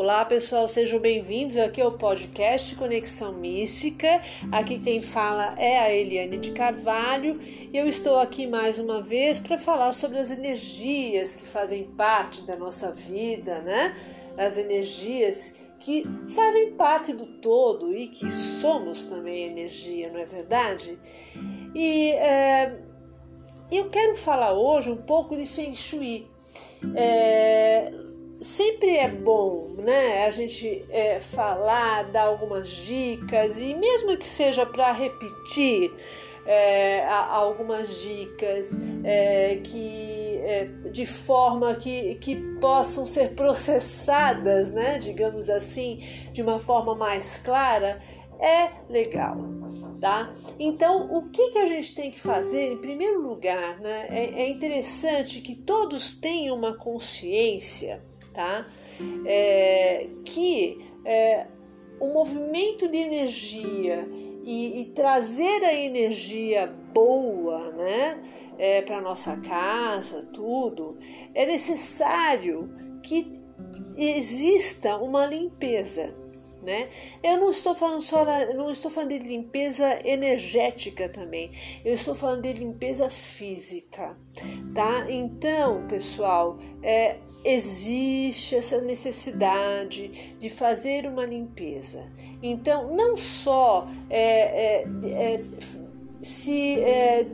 Olá pessoal, sejam bem-vindos aqui ao podcast Conexão Mística. Aqui quem fala é a Eliane de Carvalho e eu estou aqui mais uma vez para falar sobre as energias que fazem parte da nossa vida, né? As energias que fazem parte do todo e que somos também energia, não é verdade? E é, eu quero falar hoje um pouco de Feng Shui. É, sempre é bom, né? A gente é, falar, dar algumas dicas e mesmo que seja para repetir é, algumas dicas é, que é, de forma que, que possam ser processadas, né? Digamos assim, de uma forma mais clara, é legal, tá? Então, o que, que a gente tem que fazer? Em primeiro lugar, né? É, é interessante que todos tenham uma consciência tá? É, que é, o movimento de energia e, e, trazer a energia boa, né, é, para nossa casa, tudo, é necessário que exista uma limpeza. Né? Eu não estou falando só não estou falando de limpeza energética também. Eu estou falando de limpeza física, tá? Então, pessoal, é, existe essa necessidade de fazer uma limpeza. Então, não só é, é, é, se é,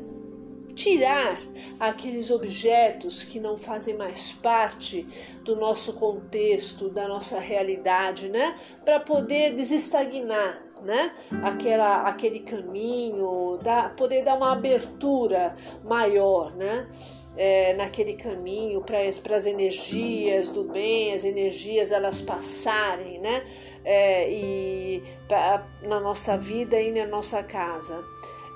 tirar aqueles objetos que não fazem mais parte do nosso contexto, da nossa realidade, né, para poder desestagnar né? Aquela, aquele caminho, dá, poder dar uma abertura maior, né? É, naquele caminho para as energias do bem, as energias elas passarem, né? É, e pra, na nossa vida e na nossa casa,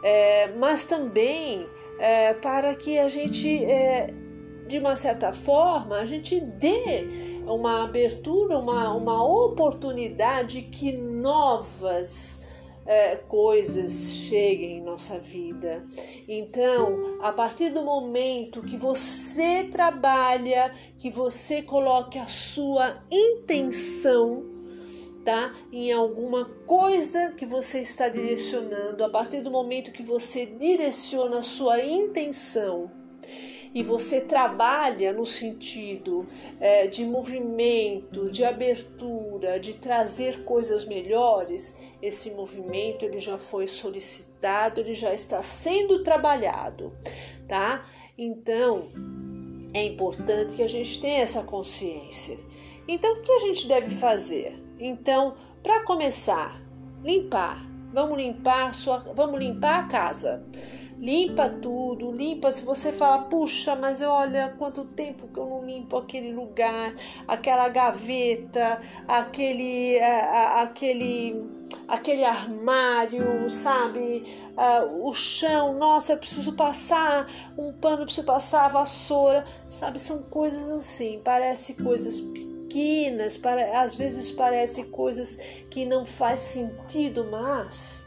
é, mas também é, para que a gente, é, de uma certa forma, a gente dê uma abertura, uma, uma oportunidade que novas é, coisas cheguem em nossa vida. Então, a partir do momento que você trabalha, que você coloque a sua intenção, tá? Em alguma coisa que você está direcionando, a partir do momento que você direciona a sua intenção e você trabalha no sentido é, de movimento, de abertura, de trazer coisas melhores, esse movimento ele já foi solicitado, ele já está sendo trabalhado, tá? Então é importante que a gente tenha essa consciência. Então o que a gente deve fazer? Então, para começar, limpar. Vamos limpar sua, vamos limpar a casa limpa tudo, limpa. Se você fala, puxa, mas olha quanto tempo que eu não limpo aquele lugar, aquela gaveta, aquele, aquele, aquele armário, sabe? Uh, o chão, nossa, eu preciso passar um pano, preciso passar a vassoura, sabe? São coisas assim, parece coisas pequenas, para, às vezes parece coisas que não faz sentido, mas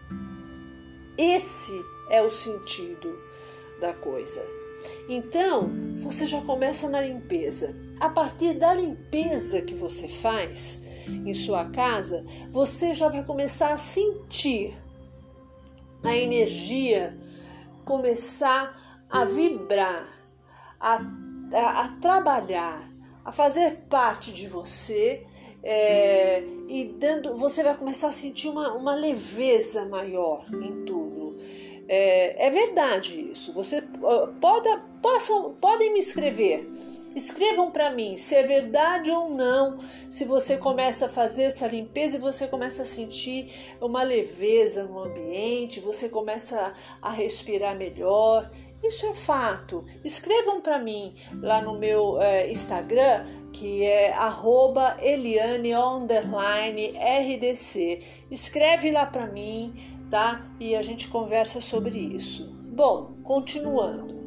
esse é o sentido da coisa. Então, você já começa na limpeza. A partir da limpeza que você faz em sua casa, você já vai começar a sentir a energia começar a vibrar, a, a, a trabalhar, a fazer parte de você é, e dando, você vai começar a sentir uma, uma leveza maior em tudo. É, é verdade isso. Você pode, possam, podem me escrever. Escrevam para mim se é verdade ou não. Se você começa a fazer essa limpeza e você começa a sentir uma leveza no ambiente, você começa a respirar melhor. Isso é fato. Escrevam para mim lá no meu é, Instagram, que é @eliane_rdc. Escreve lá para mim tá? E a gente conversa sobre isso. Bom, continuando.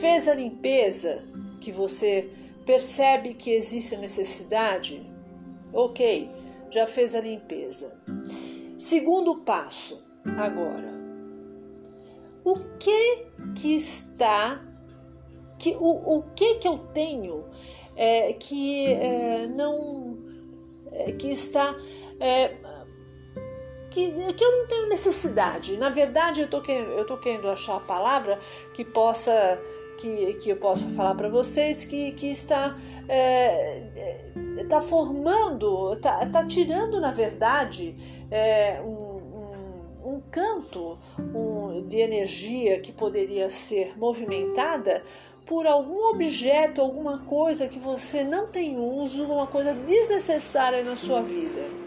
Fez a limpeza que você percebe que existe a necessidade? Ok, já fez a limpeza. Segundo passo, agora. O que que está que o, o que que eu tenho é, que é, não é, que está é, que, que eu não tenho necessidade. Na verdade, eu estou querendo, eu tô querendo achar a palavra que possa que, que eu possa falar para vocês que, que está é, tá formando, está tá tirando, na verdade, é, um, um, um, canto um, de energia que poderia ser movimentada por algum objeto, alguma coisa que você não tem uso, uma coisa desnecessária na sua vida.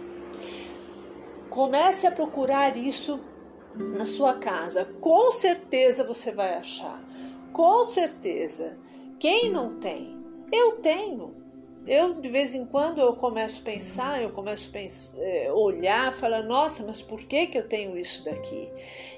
Comece a procurar isso na sua casa. Com certeza você vai achar. Com certeza. Quem não tem? Eu tenho. Eu de vez em quando eu começo a pensar, eu começo a pensar, é, olhar, falar, nossa, mas por que que eu tenho isso daqui?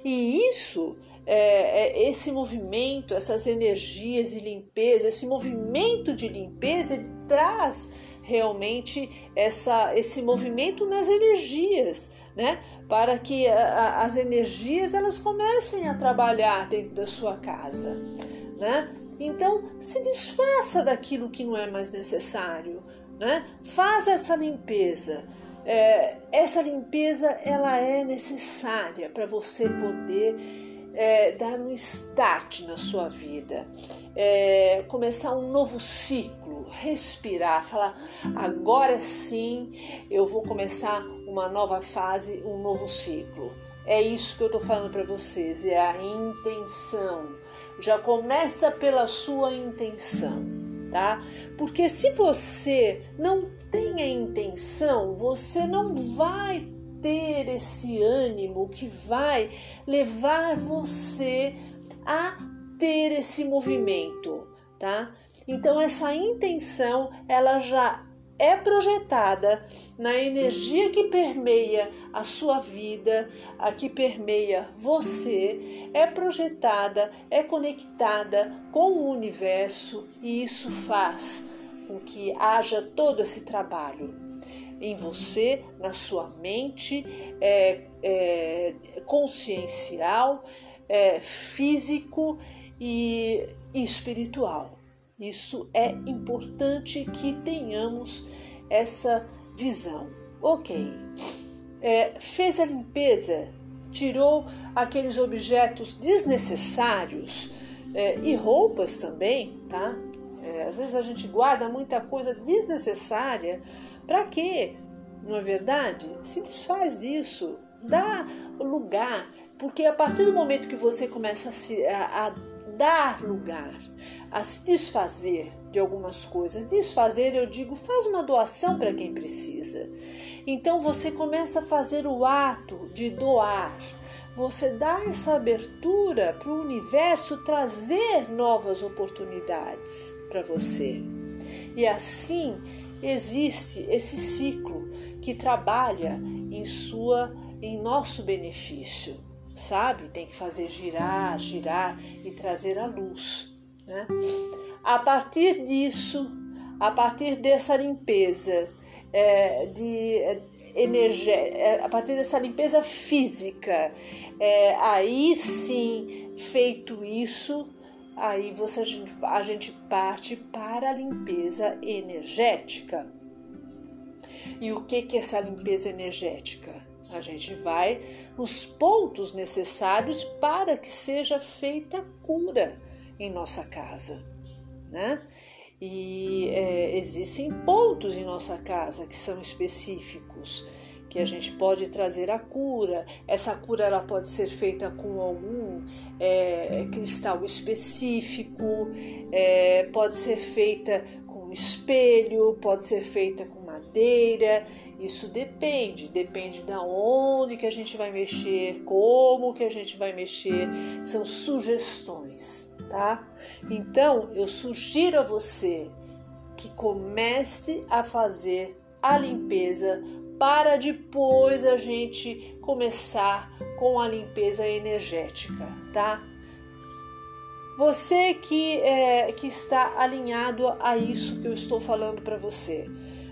E isso é, é, esse movimento, essas energias de limpeza, esse movimento de limpeza, ele traz realmente essa, esse movimento nas energias, né? Para que a, as energias elas comecem a trabalhar dentro da sua casa, né? Então se desfaça daquilo que não é mais necessário, né? Faz essa limpeza. É, essa limpeza ela é necessária para você poder é, dar um start na sua vida, é, começar um novo ciclo, respirar, falar agora sim eu vou começar uma nova fase, um novo ciclo. É isso que eu estou falando para vocês, é a intenção. Já começa pela sua intenção, tá? Porque se você não tem a intenção, você não vai ter esse ânimo que vai levar você a ter esse movimento, tá? Então essa intenção, ela já é projetada na energia que permeia a sua vida, a que permeia você, é projetada, é conectada com o universo e isso faz com que haja todo esse trabalho em você, na sua mente é, é, consciencial, é, físico e espiritual. Isso é importante que tenhamos essa visão. Ok, é, fez a limpeza, tirou aqueles objetos desnecessários é, e roupas também, tá? É, às vezes a gente guarda muita coisa desnecessária para quê? Não é verdade? Se desfaz disso, dá lugar, porque a partir do momento que você começa a, se, a, a dar lugar, a se desfazer de algumas coisas, desfazer, eu digo, faz uma doação para quem precisa. Então você começa a fazer o ato de doar. Você dá essa abertura para o universo trazer novas oportunidades para você. E assim existe esse ciclo que trabalha em sua em nosso benefício, sabe? Tem que fazer girar, girar e trazer a luz, né? A partir disso, a partir dessa limpeza é, de energia, é, a partir dessa limpeza física, é, aí sim, feito isso, aí você, a gente parte para a limpeza energética. E o que, que é essa limpeza energética? A gente vai nos pontos necessários para que seja feita cura em nossa casa, né? E é, existem pontos em nossa casa que são específicos que a gente pode trazer a cura. Essa cura ela pode ser feita com algum é, cristal específico, é, pode ser feita com espelho, pode ser feita com madeira. Isso depende, depende da onde que a gente vai mexer, como que a gente vai mexer. São sugestões, tá? Então eu sugiro a você que comece a fazer a limpeza para depois a gente começar com a limpeza energética, tá? Você que, é, que está alinhado a isso que eu estou falando para você,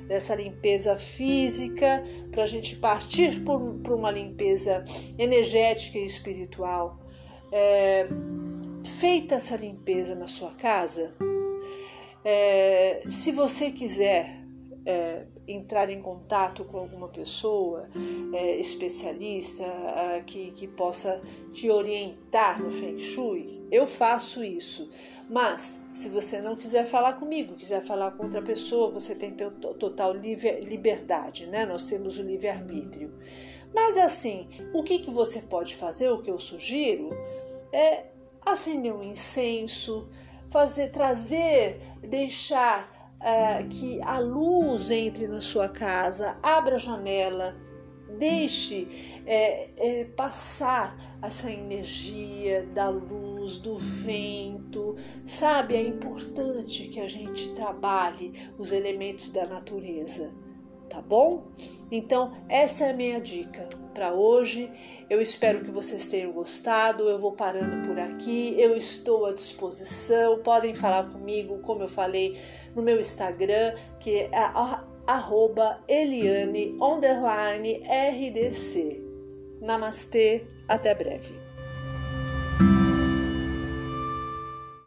dessa limpeza física, para a gente partir para uma limpeza energética e espiritual. É, feita essa limpeza na sua casa, é, se você quiser é, entrar em contato com alguma pessoa é, especialista é, que, que possa te orientar no Feng Shui, eu faço isso. Mas, se você não quiser falar comigo, quiser falar com outra pessoa, você tem total liberdade, né? Nós temos o livre-arbítrio. Mas, assim, o que, que você pode fazer, o que eu sugiro, é acender um incenso, fazer, trazer, deixar uh, que a luz entre na sua casa, abra a janela, deixe é, é, passar essa energia da luz, do vento, sabe? É importante que a gente trabalhe os elementos da natureza tá bom? Então, essa é a minha dica para hoje. Eu espero que vocês tenham gostado. Eu vou parando por aqui. Eu estou à disposição. Podem falar comigo, como eu falei no meu Instagram, que é arroba Eliane rdc. Namastê, até breve.